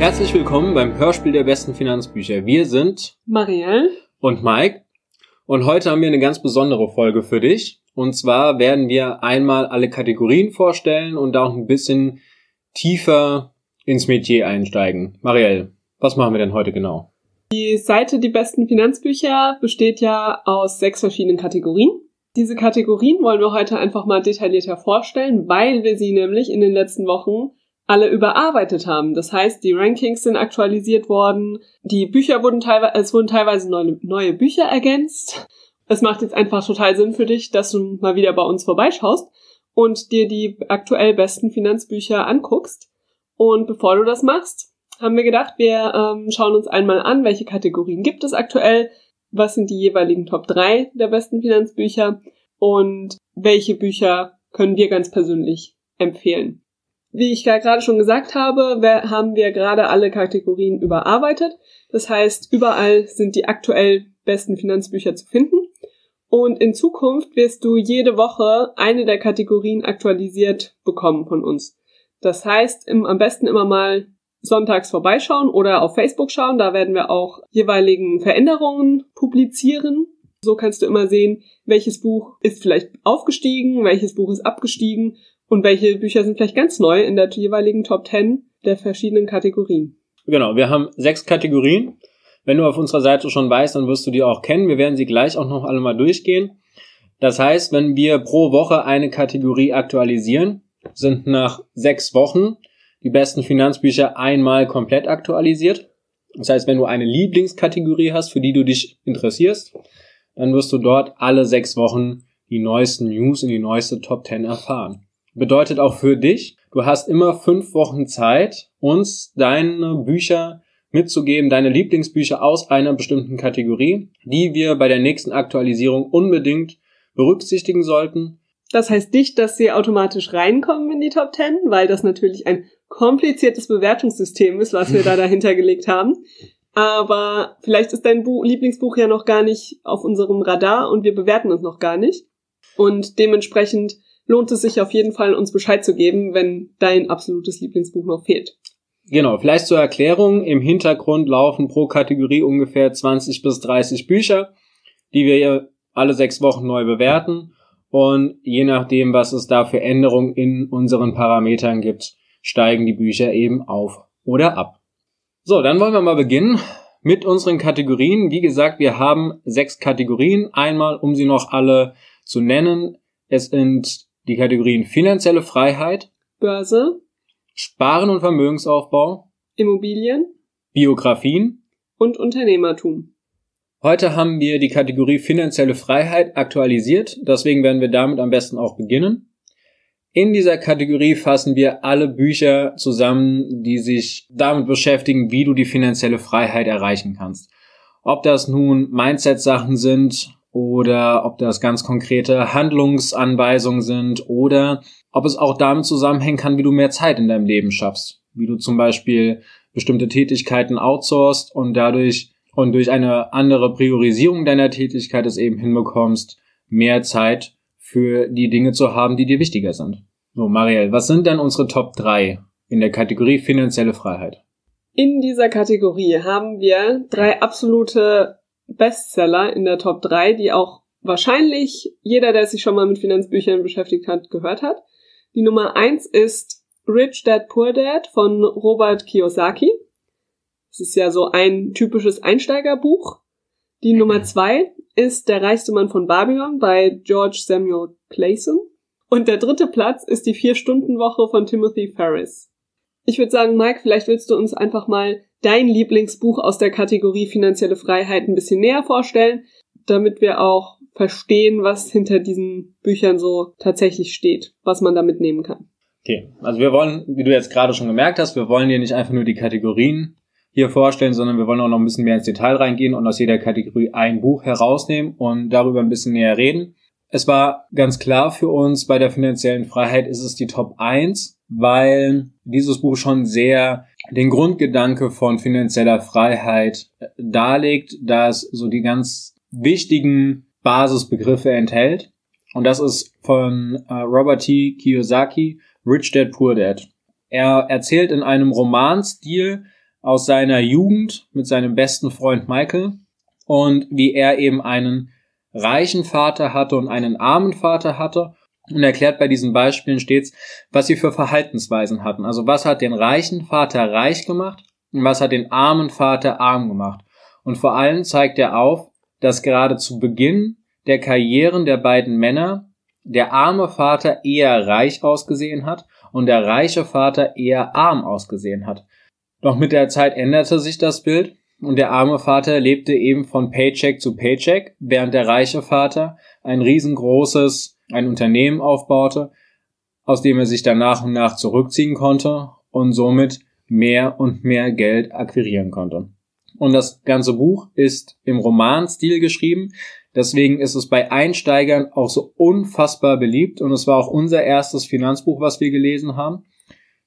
Herzlich willkommen beim Hörspiel der besten Finanzbücher. Wir sind Marielle und Mike und heute haben wir eine ganz besondere Folge für dich. Und zwar werden wir einmal alle Kategorien vorstellen und auch ein bisschen tiefer ins Metier einsteigen. Marielle, was machen wir denn heute genau? Die Seite Die besten Finanzbücher besteht ja aus sechs verschiedenen Kategorien. Diese Kategorien wollen wir heute einfach mal detaillierter vorstellen, weil wir sie nämlich in den letzten Wochen alle überarbeitet haben. Das heißt, die Rankings sind aktualisiert worden, die Bücher wurden teilweise, es wurden teilweise neue, neue Bücher ergänzt. Es macht jetzt einfach total Sinn für dich, dass du mal wieder bei uns vorbeischaust und dir die aktuell besten Finanzbücher anguckst. Und bevor du das machst, haben wir gedacht, wir ähm, schauen uns einmal an, welche Kategorien gibt es aktuell, was sind die jeweiligen Top 3 der besten Finanzbücher und welche Bücher können wir ganz persönlich empfehlen. Wie ich gerade schon gesagt habe, haben wir gerade alle Kategorien überarbeitet. Das heißt, überall sind die aktuell besten Finanzbücher zu finden. Und in Zukunft wirst du jede Woche eine der Kategorien aktualisiert bekommen von uns. Das heißt, im, am besten immer mal sonntags vorbeischauen oder auf Facebook schauen. Da werden wir auch jeweiligen Veränderungen publizieren. So kannst du immer sehen, welches Buch ist vielleicht aufgestiegen, welches Buch ist abgestiegen und welche Bücher sind vielleicht ganz neu in der jeweiligen Top 10 der verschiedenen Kategorien. Genau, wir haben sechs Kategorien. Wenn du auf unserer Seite schon weißt, dann wirst du die auch kennen. Wir werden sie gleich auch noch alle mal durchgehen. Das heißt, wenn wir pro Woche eine Kategorie aktualisieren, sind nach sechs Wochen die besten Finanzbücher einmal komplett aktualisiert. Das heißt, wenn du eine Lieblingskategorie hast, für die du dich interessierst, dann wirst du dort alle sechs Wochen die neuesten News in die neueste Top 10 erfahren. Bedeutet auch für dich, du hast immer fünf Wochen Zeit, uns deine Bücher mitzugeben, deine Lieblingsbücher aus einer bestimmten Kategorie, die wir bei der nächsten Aktualisierung unbedingt berücksichtigen sollten. Das heißt nicht, dass sie automatisch reinkommen in die Top 10, weil das natürlich ein kompliziertes Bewertungssystem ist, was wir da dahinter gelegt haben. Aber vielleicht ist dein Buch, Lieblingsbuch ja noch gar nicht auf unserem Radar und wir bewerten es noch gar nicht. Und dementsprechend lohnt es sich auf jeden Fall, uns Bescheid zu geben, wenn dein absolutes Lieblingsbuch noch fehlt. Genau, vielleicht zur Erklärung. Im Hintergrund laufen pro Kategorie ungefähr 20 bis 30 Bücher, die wir alle sechs Wochen neu bewerten. Und je nachdem, was es da für Änderungen in unseren Parametern gibt, steigen die Bücher eben auf oder ab. So, dann wollen wir mal beginnen mit unseren Kategorien. Wie gesagt, wir haben sechs Kategorien. Einmal, um sie noch alle zu nennen. Es sind die Kategorien finanzielle Freiheit, Börse, Sparen und Vermögensaufbau, Immobilien, Biografien und Unternehmertum. Heute haben wir die Kategorie finanzielle Freiheit aktualisiert, deswegen werden wir damit am besten auch beginnen. In dieser Kategorie fassen wir alle Bücher zusammen, die sich damit beschäftigen, wie du die finanzielle Freiheit erreichen kannst. Ob das nun Mindset-Sachen sind oder ob das ganz konkrete Handlungsanweisungen sind oder ob es auch damit zusammenhängen kann, wie du mehr Zeit in deinem Leben schaffst. Wie du zum Beispiel bestimmte Tätigkeiten outsourcest und dadurch und durch eine andere Priorisierung deiner Tätigkeit es eben hinbekommst, mehr Zeit für die Dinge zu haben, die dir wichtiger sind. So, Marielle, was sind denn unsere Top 3 in der Kategorie finanzielle Freiheit? In dieser Kategorie haben wir drei absolute Bestseller in der Top 3, die auch wahrscheinlich jeder, der sich schon mal mit Finanzbüchern beschäftigt hat, gehört hat. Die Nummer 1 ist Rich Dad Poor Dad von Robert Kiyosaki. Das ist ja so ein typisches Einsteigerbuch. Die Nummer 2 ist Der reichste Mann von Babylon bei George Samuel Clayson. Und der dritte Platz ist die Vier-Stunden-Woche von Timothy Ferris. Ich würde sagen, Mike, vielleicht willst du uns einfach mal dein Lieblingsbuch aus der Kategorie finanzielle Freiheit ein bisschen näher vorstellen, damit wir auch verstehen, was hinter diesen Büchern so tatsächlich steht, was man da mitnehmen kann. Okay, also wir wollen, wie du jetzt gerade schon gemerkt hast, wir wollen dir nicht einfach nur die Kategorien hier vorstellen, sondern wir wollen auch noch ein bisschen mehr ins Detail reingehen und aus jeder Kategorie ein Buch herausnehmen und darüber ein bisschen näher reden. Es war ganz klar für uns, bei der finanziellen Freiheit ist es die Top 1, weil dieses Buch schon sehr den Grundgedanke von finanzieller Freiheit äh, darlegt, da es so die ganz wichtigen Basisbegriffe enthält. Und das ist von äh, Robert T. Kiyosaki, Rich Dad Poor Dad. Er erzählt in einem Romanstil aus seiner Jugend mit seinem besten Freund Michael und wie er eben einen reichen Vater hatte und einen armen Vater hatte und erklärt bei diesen Beispielen stets, was sie für Verhaltensweisen hatten. Also was hat den reichen Vater reich gemacht und was hat den armen Vater arm gemacht. Und vor allem zeigt er auf, dass gerade zu Beginn der Karrieren der beiden Männer der arme Vater eher reich ausgesehen hat und der reiche Vater eher arm ausgesehen hat. Doch mit der Zeit änderte sich das Bild und der arme Vater lebte eben von Paycheck zu Paycheck, während der reiche Vater ein riesengroßes, ein Unternehmen aufbaute, aus dem er sich dann nach und nach zurückziehen konnte und somit mehr und mehr Geld akquirieren konnte. Und das ganze Buch ist im Romanstil geschrieben, deswegen ist es bei Einsteigern auch so unfassbar beliebt und es war auch unser erstes Finanzbuch, was wir gelesen haben.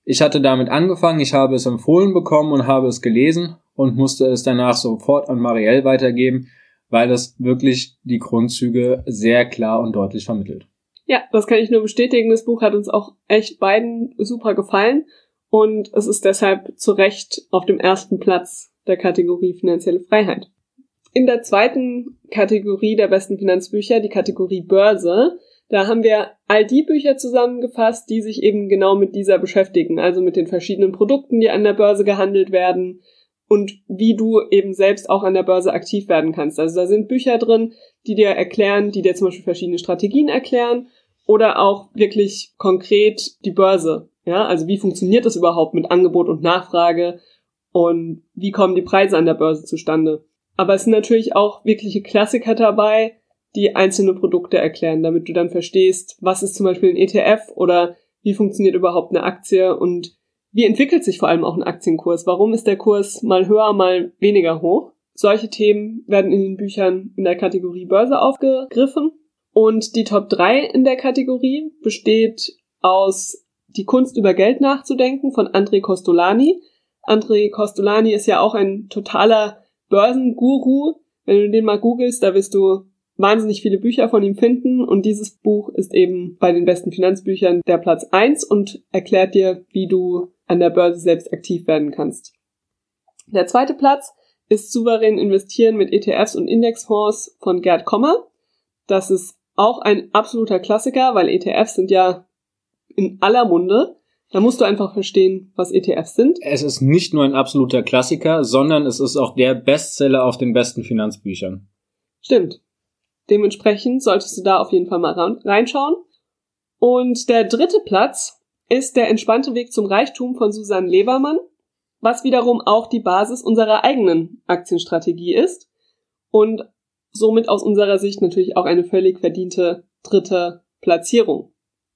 Ich hatte damit angefangen, ich habe es empfohlen bekommen und habe es gelesen und musste es danach sofort an Marielle weitergeben, weil es wirklich die Grundzüge sehr klar und deutlich vermittelt. Ja, das kann ich nur bestätigen. Das Buch hat uns auch echt beiden super gefallen und es ist deshalb zu Recht auf dem ersten Platz der Kategorie finanzielle Freiheit. In der zweiten Kategorie der besten Finanzbücher, die Kategorie Börse, da haben wir all die Bücher zusammengefasst, die sich eben genau mit dieser beschäftigen, also mit den verschiedenen Produkten, die an der Börse gehandelt werden und wie du eben selbst auch an der Börse aktiv werden kannst. Also da sind Bücher drin, die dir erklären, die dir zum Beispiel verschiedene Strategien erklären oder auch wirklich konkret die Börse. Ja, also wie funktioniert das überhaupt mit Angebot und Nachfrage und wie kommen die Preise an der Börse zustande? Aber es sind natürlich auch wirkliche Klassiker dabei, die einzelne Produkte erklären, damit du dann verstehst, was ist zum Beispiel ein ETF oder wie funktioniert überhaupt eine Aktie und wie entwickelt sich vor allem auch ein Aktienkurs? Warum ist der Kurs mal höher, mal weniger hoch? Solche Themen werden in den Büchern in der Kategorie Börse aufgegriffen. Und die Top 3 in der Kategorie besteht aus Die Kunst über Geld nachzudenken von André Costolani. André Costolani ist ja auch ein totaler Börsenguru. Wenn du den mal googelst, da wirst du wahnsinnig viele Bücher von ihm finden und dieses Buch ist eben bei den besten Finanzbüchern der Platz eins und erklärt dir, wie du an der Börse selbst aktiv werden kannst. Der zweite Platz ist souverän investieren mit ETFs und Indexfonds von Gerd Kommer. Das ist auch ein absoluter Klassiker, weil ETFs sind ja in aller Munde. Da musst du einfach verstehen, was ETFs sind. Es ist nicht nur ein absoluter Klassiker, sondern es ist auch der Bestseller auf den besten Finanzbüchern. Stimmt. Dementsprechend solltest du da auf jeden Fall mal reinschauen. Und der dritte Platz ist der entspannte Weg zum Reichtum von Susanne Lebermann, was wiederum auch die Basis unserer eigenen Aktienstrategie ist und somit aus unserer Sicht natürlich auch eine völlig verdiente dritte Platzierung.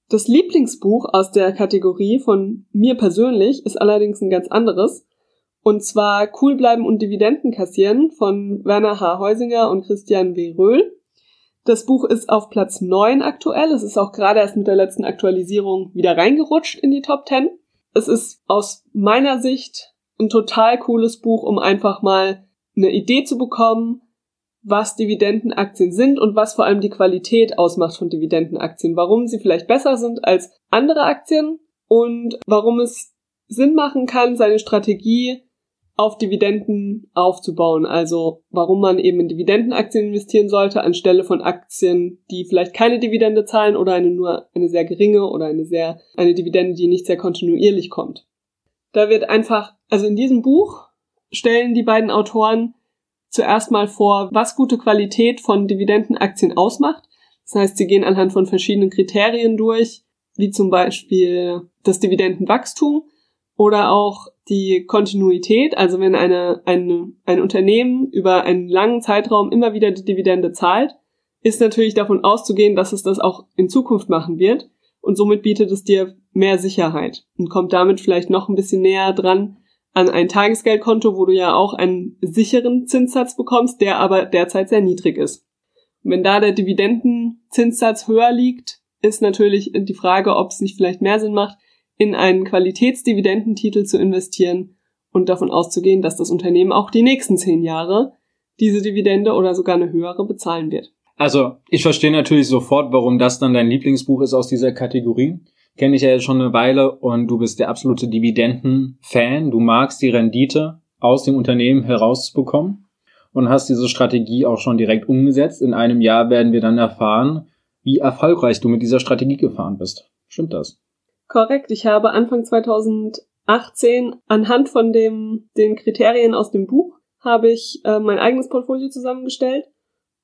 Das Lieblingsbuch aus der Kategorie von mir persönlich ist allerdings ein ganz anderes. Und zwar Cool bleiben und Dividenden kassieren von Werner H. Heusinger und Christian W. Röhl. Das Buch ist auf Platz 9 aktuell. Es ist auch gerade erst mit der letzten Aktualisierung wieder reingerutscht in die Top 10. Es ist aus meiner Sicht ein total cooles Buch, um einfach mal eine Idee zu bekommen, was Dividendenaktien sind und was vor allem die Qualität ausmacht von Dividendenaktien, warum sie vielleicht besser sind als andere Aktien und warum es Sinn machen kann, seine Strategie auf Dividenden aufzubauen. Also warum man eben in Dividendenaktien investieren sollte, anstelle von Aktien, die vielleicht keine Dividende zahlen oder eine nur eine sehr geringe oder eine sehr, eine Dividende, die nicht sehr kontinuierlich kommt. Da wird einfach, also in diesem Buch stellen die beiden Autoren zuerst mal vor, was gute Qualität von Dividendenaktien ausmacht. Das heißt, sie gehen anhand von verschiedenen Kriterien durch, wie zum Beispiel das Dividendenwachstum oder auch die Kontinuität, also wenn eine, eine, ein Unternehmen über einen langen Zeitraum immer wieder die Dividende zahlt, ist natürlich davon auszugehen, dass es das auch in Zukunft machen wird und somit bietet es dir mehr Sicherheit und kommt damit vielleicht noch ein bisschen näher dran an ein Tagesgeldkonto, wo du ja auch einen sicheren Zinssatz bekommst, der aber derzeit sehr niedrig ist. Und wenn da der Dividendenzinssatz höher liegt, ist natürlich die Frage, ob es nicht vielleicht mehr Sinn macht, in einen Qualitätsdividendentitel zu investieren und davon auszugehen, dass das Unternehmen auch die nächsten zehn Jahre diese Dividende oder sogar eine höhere bezahlen wird. Also, ich verstehe natürlich sofort, warum das dann dein Lieblingsbuch ist aus dieser Kategorie. Kenne ich ja jetzt schon eine Weile und du bist der absolute Dividenden-Fan. Du magst die Rendite aus dem Unternehmen herauszubekommen und hast diese Strategie auch schon direkt umgesetzt. In einem Jahr werden wir dann erfahren, wie erfolgreich du mit dieser Strategie gefahren bist. Stimmt das? Korrekt. Ich habe Anfang 2018 anhand von dem, den Kriterien aus dem Buch habe ich äh, mein eigenes Portfolio zusammengestellt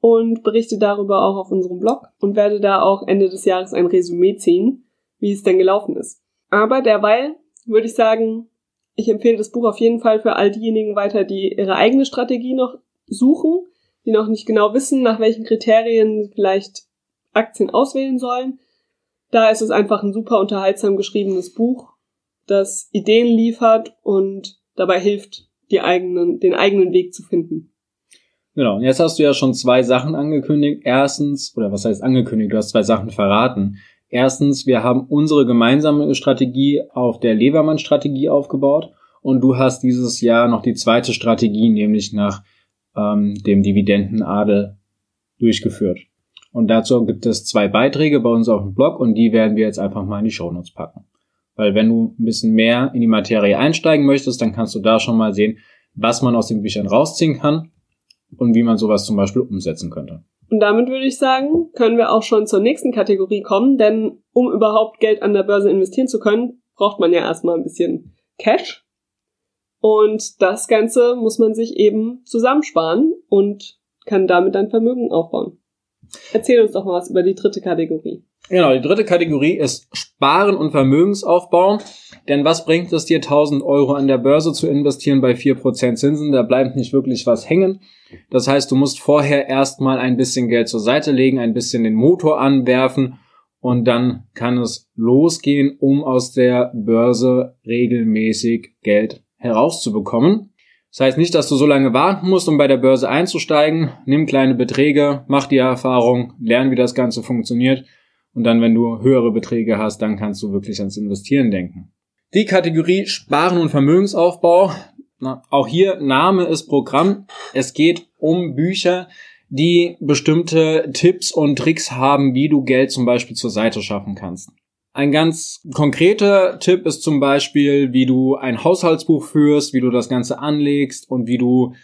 und berichte darüber auch auf unserem Blog und werde da auch Ende des Jahres ein Resümee ziehen, wie es denn gelaufen ist. Aber derweil würde ich sagen, ich empfehle das Buch auf jeden Fall für all diejenigen weiter, die ihre eigene Strategie noch suchen, die noch nicht genau wissen, nach welchen Kriterien vielleicht Aktien auswählen sollen. Da ist es einfach ein super unterhaltsam geschriebenes Buch, das Ideen liefert und dabei hilft, die eigenen, den eigenen Weg zu finden. Genau, und jetzt hast du ja schon zwei Sachen angekündigt. Erstens, oder was heißt angekündigt, du hast zwei Sachen verraten. Erstens, wir haben unsere gemeinsame Strategie auf der Levermann-Strategie aufgebaut und du hast dieses Jahr noch die zweite Strategie, nämlich nach ähm, dem Dividendenadel durchgeführt. Und dazu gibt es zwei Beiträge bei uns auf dem Blog und die werden wir jetzt einfach mal in die Shownotes packen. Weil wenn du ein bisschen mehr in die Materie einsteigen möchtest, dann kannst du da schon mal sehen, was man aus den Büchern rausziehen kann und wie man sowas zum Beispiel umsetzen könnte. Und damit würde ich sagen, können wir auch schon zur nächsten Kategorie kommen, denn um überhaupt Geld an der Börse investieren zu können, braucht man ja erstmal ein bisschen Cash. Und das Ganze muss man sich eben zusammensparen und kann damit ein Vermögen aufbauen. Erzähl uns doch mal was über die dritte Kategorie. Genau, die dritte Kategorie ist Sparen und Vermögensaufbau. Denn was bringt es dir, 1000 Euro an der Börse zu investieren bei 4% Zinsen? Da bleibt nicht wirklich was hängen. Das heißt, du musst vorher erstmal ein bisschen Geld zur Seite legen, ein bisschen den Motor anwerfen und dann kann es losgehen, um aus der Börse regelmäßig Geld herauszubekommen. Das heißt nicht, dass du so lange warten musst, um bei der Börse einzusteigen. Nimm kleine Beträge, mach die Erfahrung, lern, wie das Ganze funktioniert. Und dann, wenn du höhere Beträge hast, dann kannst du wirklich ans Investieren denken. Die Kategorie Sparen und Vermögensaufbau. Auch hier Name ist Programm. Es geht um Bücher, die bestimmte Tipps und Tricks haben, wie du Geld zum Beispiel zur Seite schaffen kannst. Ein ganz konkreter Tipp ist zum Beispiel, wie du ein Haushaltsbuch führst, wie du das Ganze anlegst und wie du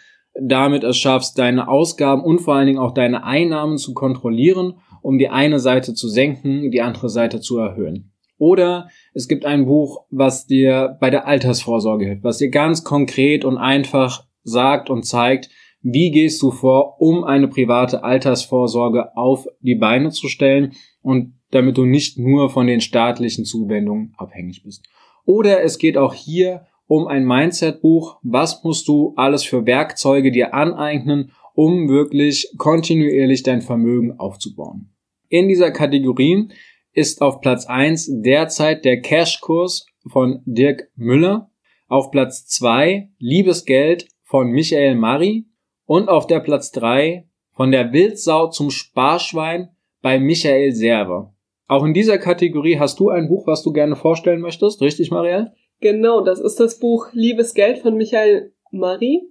damit es schaffst, deine Ausgaben und vor allen Dingen auch deine Einnahmen zu kontrollieren, um die eine Seite zu senken, die andere Seite zu erhöhen. Oder es gibt ein Buch, was dir bei der Altersvorsorge hilft, was dir ganz konkret und einfach sagt und zeigt, wie gehst du vor, um eine private Altersvorsorge auf die Beine zu stellen und damit du nicht nur von den staatlichen Zuwendungen abhängig bist. Oder es geht auch hier um ein Mindset-Buch. Was musst du alles für Werkzeuge dir aneignen, um wirklich kontinuierlich dein Vermögen aufzubauen? In dieser Kategorie ist auf Platz eins derzeit der Cash-Kurs von Dirk Müller, auf Platz zwei Liebesgeld von Michael Mari und auf der Platz drei von der Wildsau zum Sparschwein bei Michael Server. Auch in dieser Kategorie hast du ein Buch, was du gerne vorstellen möchtest, richtig, Marielle? Genau, das ist das Buch Liebes Geld von Michael Mari.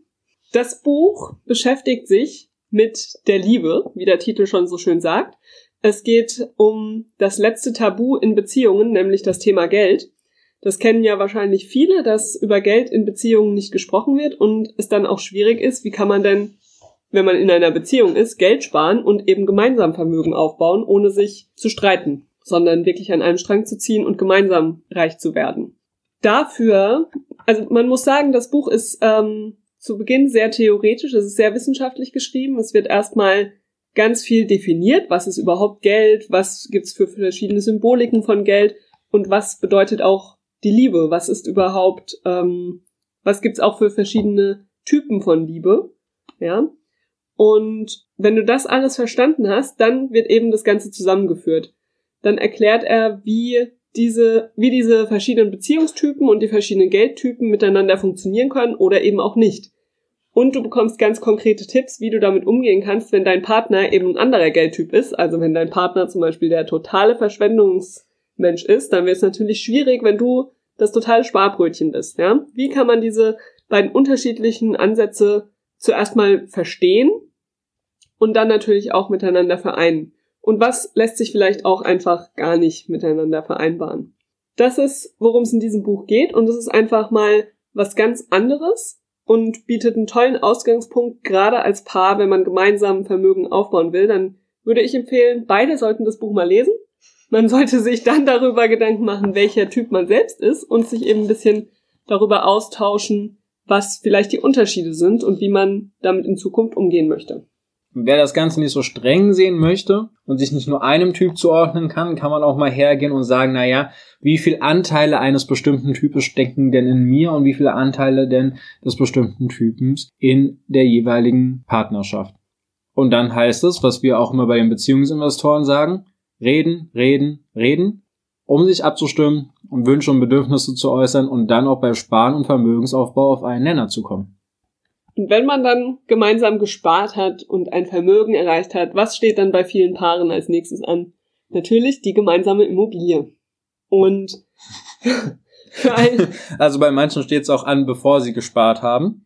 Das Buch beschäftigt sich mit der Liebe, wie der Titel schon so schön sagt. Es geht um das letzte Tabu in Beziehungen, nämlich das Thema Geld. Das kennen ja wahrscheinlich viele, dass über Geld in Beziehungen nicht gesprochen wird und es dann auch schwierig ist, wie kann man denn, wenn man in einer Beziehung ist, Geld sparen und eben gemeinsam Vermögen aufbauen, ohne sich zu streiten sondern wirklich an einem Strang zu ziehen und gemeinsam reich zu werden. Dafür, also man muss sagen, das Buch ist ähm, zu Beginn sehr theoretisch, es ist sehr wissenschaftlich geschrieben. Es wird erstmal ganz viel definiert, was ist überhaupt Geld, was gibt's für verschiedene Symboliken von Geld und was bedeutet auch die Liebe, was ist überhaupt, ähm, was gibt's auch für verschiedene Typen von Liebe, ja. Und wenn du das alles verstanden hast, dann wird eben das Ganze zusammengeführt dann erklärt er, wie diese, wie diese verschiedenen Beziehungstypen und die verschiedenen Geldtypen miteinander funktionieren können oder eben auch nicht. Und du bekommst ganz konkrete Tipps, wie du damit umgehen kannst, wenn dein Partner eben ein anderer Geldtyp ist. Also wenn dein Partner zum Beispiel der totale Verschwendungsmensch ist, dann wird es natürlich schwierig, wenn du das totale Sparbrötchen bist. Ja? Wie kann man diese beiden unterschiedlichen Ansätze zuerst mal verstehen und dann natürlich auch miteinander vereinen? Und was lässt sich vielleicht auch einfach gar nicht miteinander vereinbaren. Das ist, worum es in diesem Buch geht und es ist einfach mal was ganz anderes und bietet einen tollen Ausgangspunkt, gerade als Paar, wenn man gemeinsam Vermögen aufbauen will. Dann würde ich empfehlen, beide sollten das Buch mal lesen. Man sollte sich dann darüber Gedanken machen, welcher Typ man selbst ist und sich eben ein bisschen darüber austauschen, was vielleicht die Unterschiede sind und wie man damit in Zukunft umgehen möchte. Wer das Ganze nicht so streng sehen möchte und sich nicht nur einem Typ zuordnen kann, kann man auch mal hergehen und sagen, na ja, wie viele Anteile eines bestimmten Types stecken denn in mir und wie viele Anteile denn des bestimmten Typens in der jeweiligen Partnerschaft. Und dann heißt es, was wir auch immer bei den Beziehungsinvestoren sagen, reden, reden, reden, um sich abzustimmen und Wünsche und Bedürfnisse zu äußern und dann auch bei Sparen und Vermögensaufbau auf einen Nenner zu kommen. Und wenn man dann gemeinsam gespart hat und ein Vermögen erreicht hat, was steht dann bei vielen Paaren als nächstes an? Natürlich die gemeinsame Immobilie. Und also bei manchen steht es auch an, bevor sie gespart haben.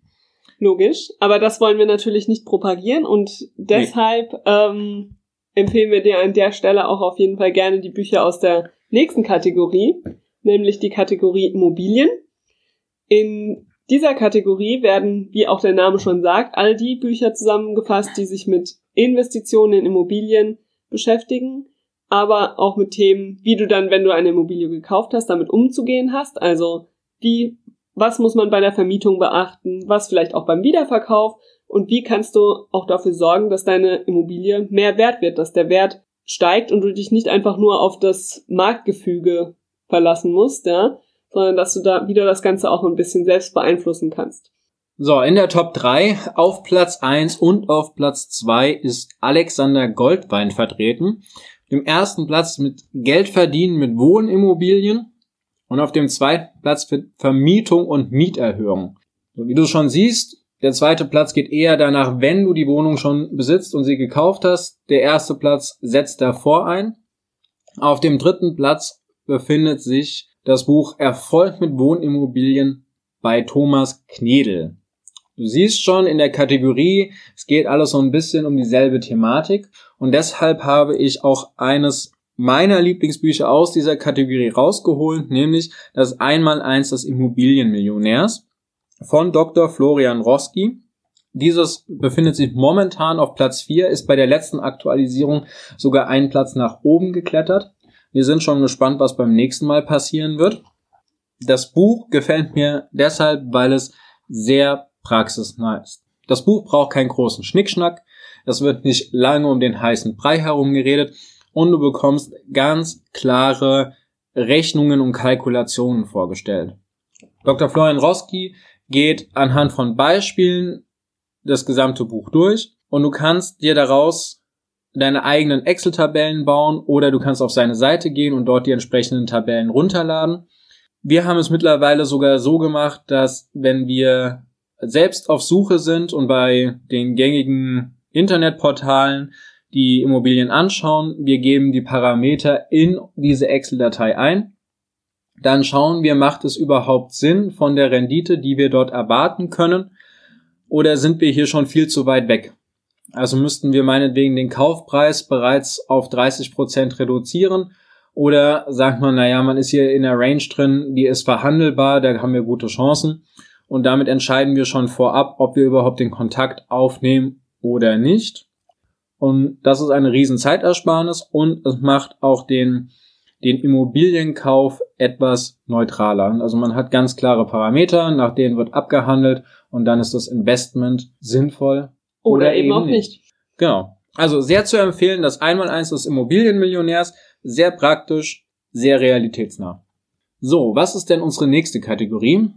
Logisch, aber das wollen wir natürlich nicht propagieren und deshalb nee. ähm, empfehlen wir dir an der Stelle auch auf jeden Fall gerne die Bücher aus der nächsten Kategorie, nämlich die Kategorie Immobilien. In dieser Kategorie werden, wie auch der Name schon sagt, all die Bücher zusammengefasst, die sich mit Investitionen in Immobilien beschäftigen, aber auch mit Themen, wie du dann, wenn du eine Immobilie gekauft hast, damit umzugehen hast. Also wie, was muss man bei der Vermietung beachten, was vielleicht auch beim Wiederverkauf und wie kannst du auch dafür sorgen, dass deine Immobilie mehr wert wird, dass der Wert steigt und du dich nicht einfach nur auf das Marktgefüge verlassen musst, ja, sondern dass du da wieder das Ganze auch ein bisschen selbst beeinflussen kannst. So, in der Top 3 auf Platz 1 und auf Platz 2 ist Alexander Goldwein vertreten. Dem ersten Platz mit Geld verdienen mit Wohnimmobilien und auf dem zweiten Platz für Vermietung und Mieterhöhung. So, wie du schon siehst, der zweite Platz geht eher danach, wenn du die Wohnung schon besitzt und sie gekauft hast. Der erste Platz setzt davor ein. Auf dem dritten Platz befindet sich das Buch Erfolg mit Wohnimmobilien bei Thomas Knedel. Du siehst schon in der Kategorie, es geht alles so ein bisschen um dieselbe Thematik und deshalb habe ich auch eines meiner Lieblingsbücher aus dieser Kategorie rausgeholt, nämlich das Einmaleins des Immobilienmillionärs von Dr. Florian Roski. Dieses befindet sich momentan auf Platz 4, ist bei der letzten Aktualisierung sogar einen Platz nach oben geklettert. Wir sind schon gespannt, was beim nächsten Mal passieren wird. Das Buch gefällt mir deshalb, weil es sehr praxisnah ist. Das Buch braucht keinen großen Schnickschnack. Es wird nicht lange um den heißen Brei herumgeredet und du bekommst ganz klare Rechnungen und Kalkulationen vorgestellt. Dr. Florian Roski geht anhand von Beispielen das gesamte Buch durch und du kannst dir daraus deine eigenen Excel-Tabellen bauen oder du kannst auf seine Seite gehen und dort die entsprechenden Tabellen runterladen. Wir haben es mittlerweile sogar so gemacht, dass wenn wir selbst auf Suche sind und bei den gängigen Internetportalen die Immobilien anschauen, wir geben die Parameter in diese Excel-Datei ein. Dann schauen wir, macht es überhaupt Sinn von der Rendite, die wir dort erwarten können, oder sind wir hier schon viel zu weit weg? Also müssten wir meinetwegen den Kaufpreis bereits auf 30 Prozent reduzieren. Oder sagt man, naja, man ist hier in der Range drin, die ist verhandelbar, da haben wir gute Chancen. Und damit entscheiden wir schon vorab, ob wir überhaupt den Kontakt aufnehmen oder nicht. Und das ist eine riesen Zeitersparnis und es macht auch den, den Immobilienkauf etwas neutraler. Also man hat ganz klare Parameter, nach denen wird abgehandelt und dann ist das Investment sinnvoll oder, Oder eben, eben auch nicht. Genau. Also sehr zu empfehlen, das Einmaleins des Immobilienmillionärs. Sehr praktisch, sehr realitätsnah. So, was ist denn unsere nächste Kategorie?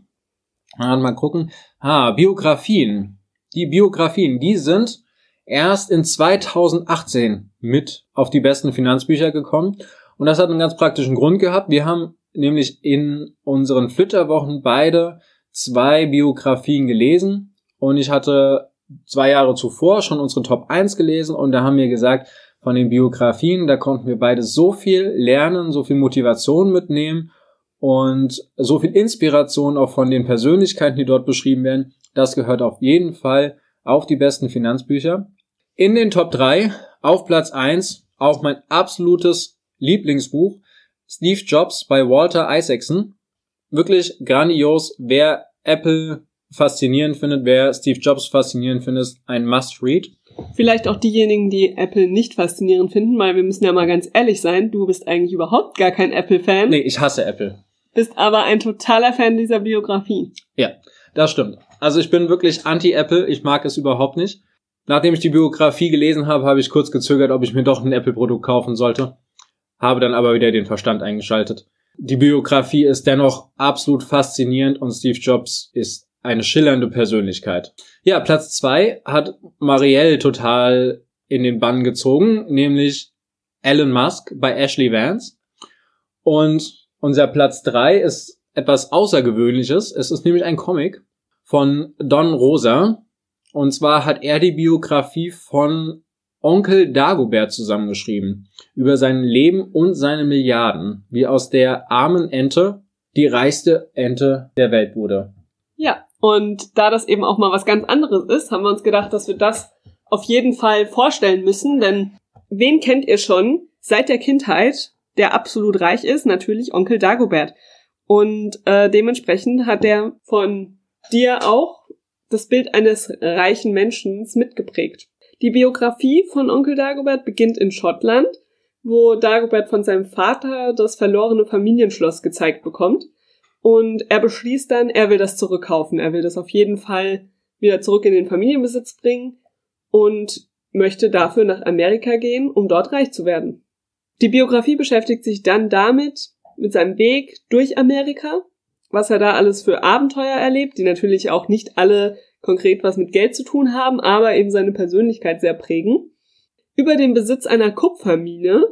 Mal gucken. Ah, Biografien. Die Biografien, die sind erst in 2018 mit auf die besten Finanzbücher gekommen. Und das hat einen ganz praktischen Grund gehabt. Wir haben nämlich in unseren Flitterwochen beide zwei Biografien gelesen. Und ich hatte zwei Jahre zuvor schon unsere Top 1 gelesen und da haben wir gesagt, von den Biografien, da konnten wir beide so viel lernen, so viel Motivation mitnehmen und so viel Inspiration auch von den Persönlichkeiten, die dort beschrieben werden. Das gehört auf jeden Fall auf die besten Finanzbücher. In den Top 3, auf Platz 1, auch mein absolutes Lieblingsbuch, Steve Jobs bei Walter Isaacson. Wirklich grandios, wer Apple faszinierend findet, wer Steve Jobs faszinierend findet, ist ein Must-Read. Vielleicht auch diejenigen, die Apple nicht faszinierend finden, weil wir müssen ja mal ganz ehrlich sein, du bist eigentlich überhaupt gar kein Apple-Fan. Nee, ich hasse Apple. Bist aber ein totaler Fan dieser Biografie. Ja, das stimmt. Also ich bin wirklich anti-Apple, ich mag es überhaupt nicht. Nachdem ich die Biografie gelesen habe, habe ich kurz gezögert, ob ich mir doch ein Apple-Produkt kaufen sollte. Habe dann aber wieder den Verstand eingeschaltet. Die Biografie ist dennoch absolut faszinierend und Steve Jobs ist eine schillernde Persönlichkeit. Ja, Platz zwei hat Marielle total in den Bann gezogen, nämlich Elon Musk bei Ashley Vance. Und unser Platz drei ist etwas Außergewöhnliches. Es ist nämlich ein Comic von Don Rosa. Und zwar hat er die Biografie von Onkel Dagobert zusammengeschrieben. Über sein Leben und seine Milliarden. Wie aus der armen Ente die reichste Ente der Welt wurde. Ja, und da das eben auch mal was ganz anderes ist, haben wir uns gedacht, dass wir das auf jeden Fall vorstellen müssen, denn wen kennt ihr schon seit der Kindheit, der absolut reich ist? Natürlich Onkel Dagobert. Und äh, dementsprechend hat er von dir auch das Bild eines reichen Menschen mitgeprägt. Die Biografie von Onkel Dagobert beginnt in Schottland, wo Dagobert von seinem Vater das verlorene Familienschloss gezeigt bekommt. Und er beschließt dann, er will das zurückkaufen. Er will das auf jeden Fall wieder zurück in den Familienbesitz bringen und möchte dafür nach Amerika gehen, um dort reich zu werden. Die Biografie beschäftigt sich dann damit, mit seinem Weg durch Amerika, was er da alles für Abenteuer erlebt, die natürlich auch nicht alle konkret was mit Geld zu tun haben, aber eben seine Persönlichkeit sehr prägen. Über den Besitz einer Kupfermine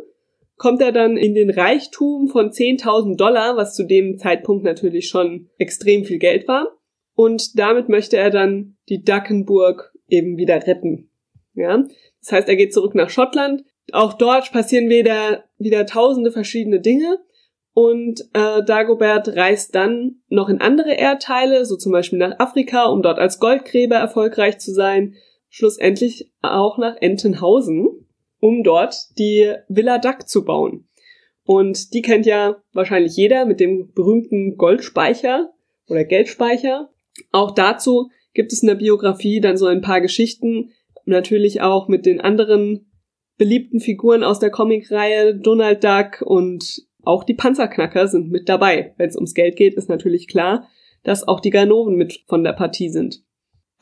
kommt er dann in den Reichtum von 10.000 Dollar, was zu dem Zeitpunkt natürlich schon extrem viel Geld war. Und damit möchte er dann die Duckenburg eben wieder retten. Ja, das heißt, er geht zurück nach Schottland. Auch dort passieren wieder, wieder tausende verschiedene Dinge. Und äh, Dagobert reist dann noch in andere Erdteile, so zum Beispiel nach Afrika, um dort als Goldgräber erfolgreich zu sein. Schlussendlich auch nach Entenhausen, um dort die Villa Duck zu bauen. Und die kennt ja wahrscheinlich jeder mit dem berühmten Goldspeicher oder Geldspeicher. Auch dazu gibt es in der Biografie dann so ein paar Geschichten, natürlich auch mit den anderen beliebten Figuren aus der Comicreihe Donald Duck und auch die Panzerknacker sind mit dabei. Wenn es ums Geld geht, ist natürlich klar, dass auch die Ganoven mit von der Partie sind.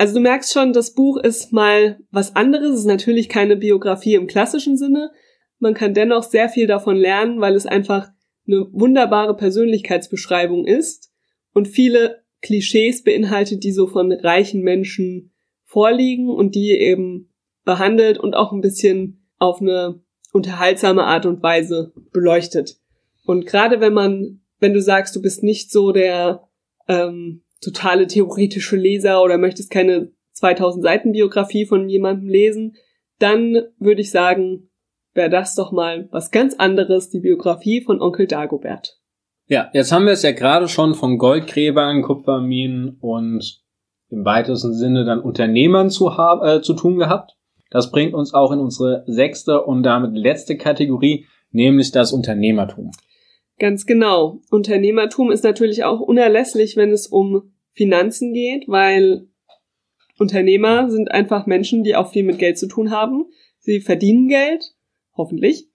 Also du merkst schon, das Buch ist mal was anderes. Es ist natürlich keine Biografie im klassischen Sinne. Man kann dennoch sehr viel davon lernen, weil es einfach eine wunderbare Persönlichkeitsbeschreibung ist und viele Klischees beinhaltet, die so von reichen Menschen vorliegen und die eben behandelt und auch ein bisschen auf eine unterhaltsame Art und Weise beleuchtet. Und gerade wenn man, wenn du sagst, du bist nicht so der ähm, totale theoretische Leser oder möchtest keine 2000 Seiten Biografie von jemandem lesen, dann würde ich sagen, wäre das doch mal was ganz anderes, die Biografie von Onkel Dagobert. Ja, jetzt haben wir es ja gerade schon von Goldgräbern, Kupferminen und im weitesten Sinne dann Unternehmern zu, äh, zu tun gehabt. Das bringt uns auch in unsere sechste und damit letzte Kategorie, nämlich das Unternehmertum. Ganz genau. Unternehmertum ist natürlich auch unerlässlich, wenn es um Finanzen geht, weil Unternehmer sind einfach Menschen, die auch viel mit Geld zu tun haben. Sie verdienen Geld, hoffentlich.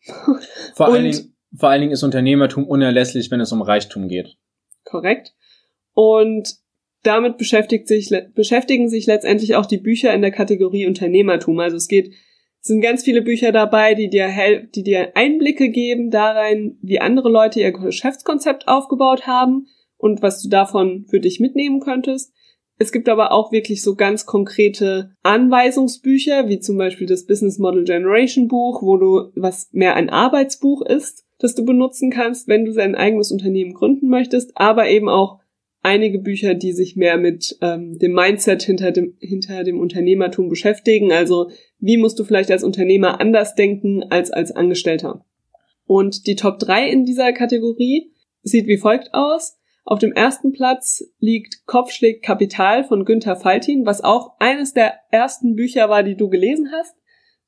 Vor, allen, Dingen, vor allen Dingen ist Unternehmertum unerlässlich, wenn es um Reichtum geht. Korrekt. Und damit beschäftigt sich, beschäftigen sich letztendlich auch die Bücher in der Kategorie Unternehmertum. Also es geht es sind ganz viele Bücher dabei, die dir, die dir Einblicke geben darein, wie andere Leute ihr Geschäftskonzept aufgebaut haben und was du davon für dich mitnehmen könntest. Es gibt aber auch wirklich so ganz konkrete Anweisungsbücher, wie zum Beispiel das Business Model Generation Buch, wo du, was mehr ein Arbeitsbuch ist, das du benutzen kannst, wenn du dein eigenes Unternehmen gründen möchtest, aber eben auch einige Bücher, die sich mehr mit ähm, dem Mindset hinter dem, hinter dem Unternehmertum beschäftigen. Also wie musst du vielleicht als Unternehmer anders denken als als Angestellter? Und die Top 3 in dieser Kategorie sieht wie folgt aus. Auf dem ersten Platz liegt Kopfschlägt Kapital von Günther Faltin, was auch eines der ersten Bücher war, die du gelesen hast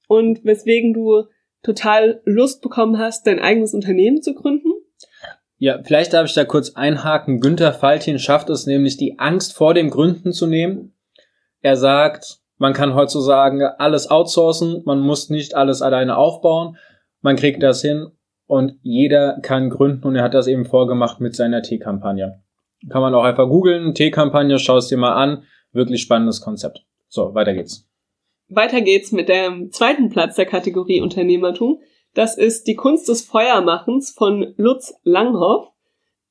und weswegen du total Lust bekommen hast, dein eigenes Unternehmen zu gründen. Ja, vielleicht darf ich da kurz einhaken. Günther Faltin schafft es nämlich, die Angst vor dem Gründen zu nehmen. Er sagt, man kann heutzutage alles outsourcen, man muss nicht alles alleine aufbauen, man kriegt das hin und jeder kann gründen und er hat das eben vorgemacht mit seiner T-Kampagne. Kann man auch einfach googeln, T-Kampagne, schau es dir mal an, wirklich spannendes Konzept. So, weiter geht's. Weiter geht's mit dem zweiten Platz der Kategorie Unternehmertum. Das ist die Kunst des Feuermachens von Lutz Langhoff.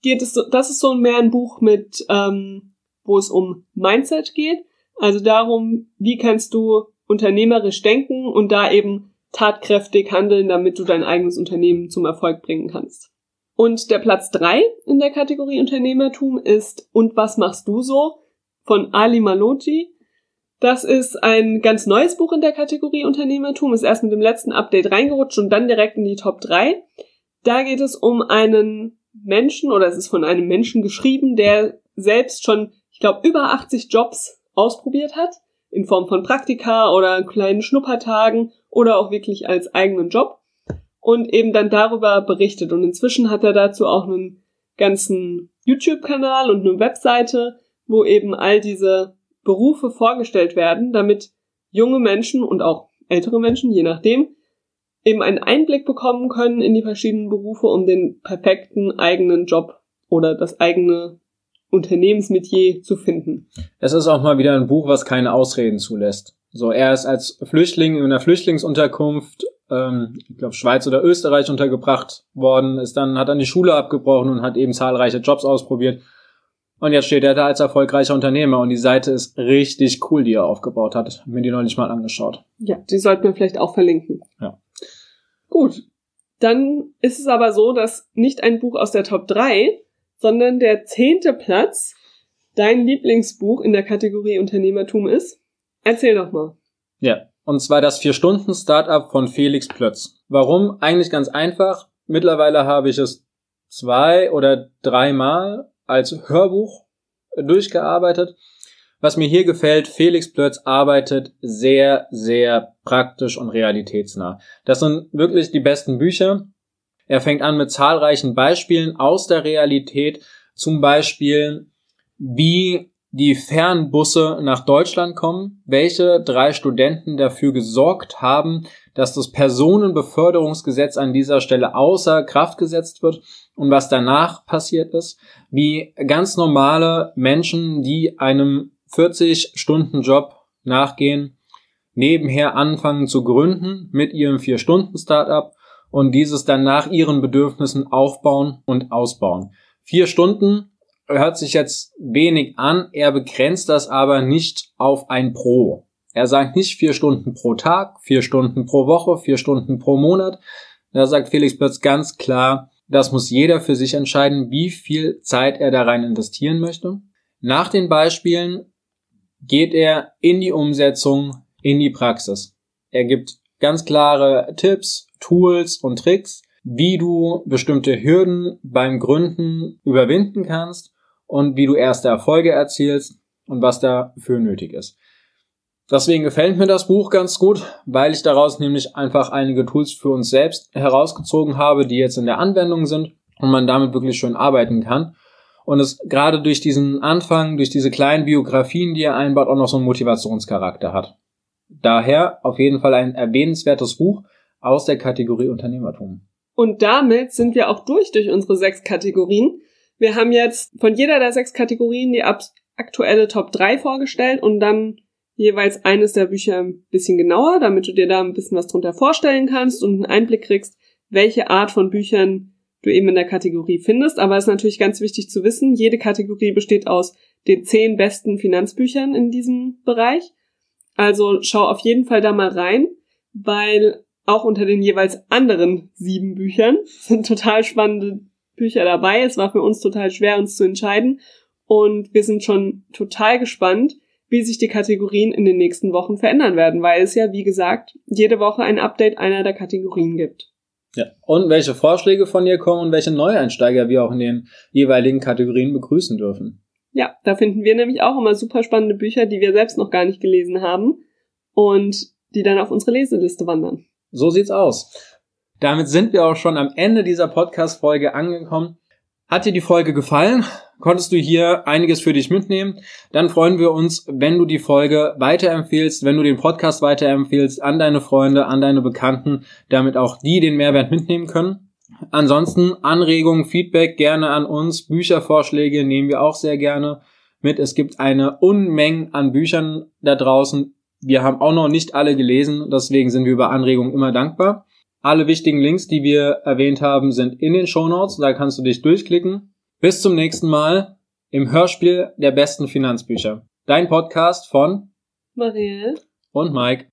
Geht es, das ist so mehr ein Buch mit, ähm, wo es um Mindset geht. Also darum, wie kannst du unternehmerisch denken und da eben tatkräftig handeln, damit du dein eigenes Unternehmen zum Erfolg bringen kannst. Und der Platz drei in der Kategorie Unternehmertum ist Und was machst du so? von Ali Maloti. Das ist ein ganz neues Buch in der Kategorie Unternehmertum, ist erst mit dem letzten Update reingerutscht und dann direkt in die Top 3. Da geht es um einen Menschen, oder es ist von einem Menschen geschrieben, der selbst schon, ich glaube, über 80 Jobs ausprobiert hat, in Form von Praktika oder kleinen Schnuppertagen oder auch wirklich als eigenen Job und eben dann darüber berichtet. Und inzwischen hat er dazu auch einen ganzen YouTube-Kanal und eine Webseite, wo eben all diese Berufe vorgestellt werden, damit junge Menschen und auch ältere Menschen, je nachdem, eben einen Einblick bekommen können in die verschiedenen Berufe, um den perfekten eigenen Job oder das eigene Unternehmensmetier zu finden. Es ist auch mal wieder ein Buch, was keine Ausreden zulässt. So, er ist als Flüchtling in einer Flüchtlingsunterkunft, ähm, ich glaube Schweiz oder Österreich untergebracht worden, ist dann, hat dann die Schule abgebrochen und hat eben zahlreiche Jobs ausprobiert und jetzt steht er da als erfolgreicher Unternehmer und die Seite ist richtig cool, die er aufgebaut hat. Mir die neulich mal angeschaut. Ja, die sollten wir vielleicht auch verlinken. Ja. Gut. Dann ist es aber so, dass nicht ein Buch aus der Top 3, sondern der zehnte Platz dein Lieblingsbuch in der Kategorie Unternehmertum ist. Erzähl doch mal. Ja, und zwar das Vier-Stunden-Startup von Felix Plötz. Warum? Eigentlich ganz einfach. Mittlerweile habe ich es zwei oder dreimal als Hörbuch durchgearbeitet. Was mir hier gefällt, Felix Plötz arbeitet sehr, sehr praktisch und realitätsnah. Das sind wirklich die besten Bücher. Er fängt an mit zahlreichen Beispielen aus der Realität, zum Beispiel wie die Fernbusse nach Deutschland kommen, welche drei Studenten dafür gesorgt haben, dass das Personenbeförderungsgesetz an dieser Stelle außer Kraft gesetzt wird und was danach passiert ist, wie ganz normale Menschen, die einem 40-Stunden-Job nachgehen, nebenher anfangen zu gründen mit ihrem 4-Stunden-Startup und dieses dann nach ihren Bedürfnissen aufbauen und ausbauen. Vier Stunden hört sich jetzt wenig an, er begrenzt das aber nicht auf ein Pro. Er sagt nicht vier Stunden pro Tag, vier Stunden pro Woche, vier Stunden pro Monat. Da sagt Felix Plötz ganz klar, das muss jeder für sich entscheiden, wie viel Zeit er da rein investieren möchte. Nach den Beispielen geht er in die Umsetzung, in die Praxis. Er gibt ganz klare Tipps, Tools und Tricks, wie du bestimmte Hürden beim Gründen überwinden kannst und wie du erste Erfolge erzielst und was dafür nötig ist. Deswegen gefällt mir das Buch ganz gut, weil ich daraus nämlich einfach einige Tools für uns selbst herausgezogen habe, die jetzt in der Anwendung sind und man damit wirklich schön arbeiten kann. Und es gerade durch diesen Anfang, durch diese kleinen Biografien, die er einbaut, auch noch so einen Motivationscharakter hat. Daher auf jeden Fall ein erwähnenswertes Buch aus der Kategorie Unternehmertum. Und damit sind wir auch durch durch unsere sechs Kategorien. Wir haben jetzt von jeder der sechs Kategorien die aktuelle Top 3 vorgestellt und dann jeweils eines der Bücher ein bisschen genauer, damit du dir da ein bisschen was drunter vorstellen kannst und einen Einblick kriegst, welche Art von Büchern du eben in der Kategorie findest. Aber es ist natürlich ganz wichtig zu wissen, jede Kategorie besteht aus den zehn besten Finanzbüchern in diesem Bereich. Also schau auf jeden Fall da mal rein, weil auch unter den jeweils anderen sieben Büchern sind total spannende Bücher dabei. Es war für uns total schwer, uns zu entscheiden. Und wir sind schon total gespannt, wie sich die Kategorien in den nächsten Wochen verändern werden, weil es ja, wie gesagt, jede Woche ein Update einer der Kategorien gibt. Ja, und welche Vorschläge von dir kommen und welche Neueinsteiger wir auch in den jeweiligen Kategorien begrüßen dürfen. Ja, da finden wir nämlich auch immer super spannende Bücher, die wir selbst noch gar nicht gelesen haben und die dann auf unsere Leseliste wandern. So sieht's aus. Damit sind wir auch schon am Ende dieser Podcast-Folge angekommen. Hat dir die Folge gefallen? Konntest du hier einiges für dich mitnehmen? Dann freuen wir uns, wenn du die Folge weiterempfehlst, wenn du den Podcast weiterempfehlst an deine Freunde, an deine Bekannten, damit auch die den Mehrwert mitnehmen können. Ansonsten Anregungen, Feedback gerne an uns, Büchervorschläge nehmen wir auch sehr gerne mit. Es gibt eine Unmenge an Büchern da draußen. Wir haben auch noch nicht alle gelesen, deswegen sind wir über Anregungen immer dankbar. Alle wichtigen Links, die wir erwähnt haben, sind in den Show Notes. Da kannst du dich durchklicken. Bis zum nächsten Mal im Hörspiel der besten Finanzbücher. Dein Podcast von Marielle und Mike.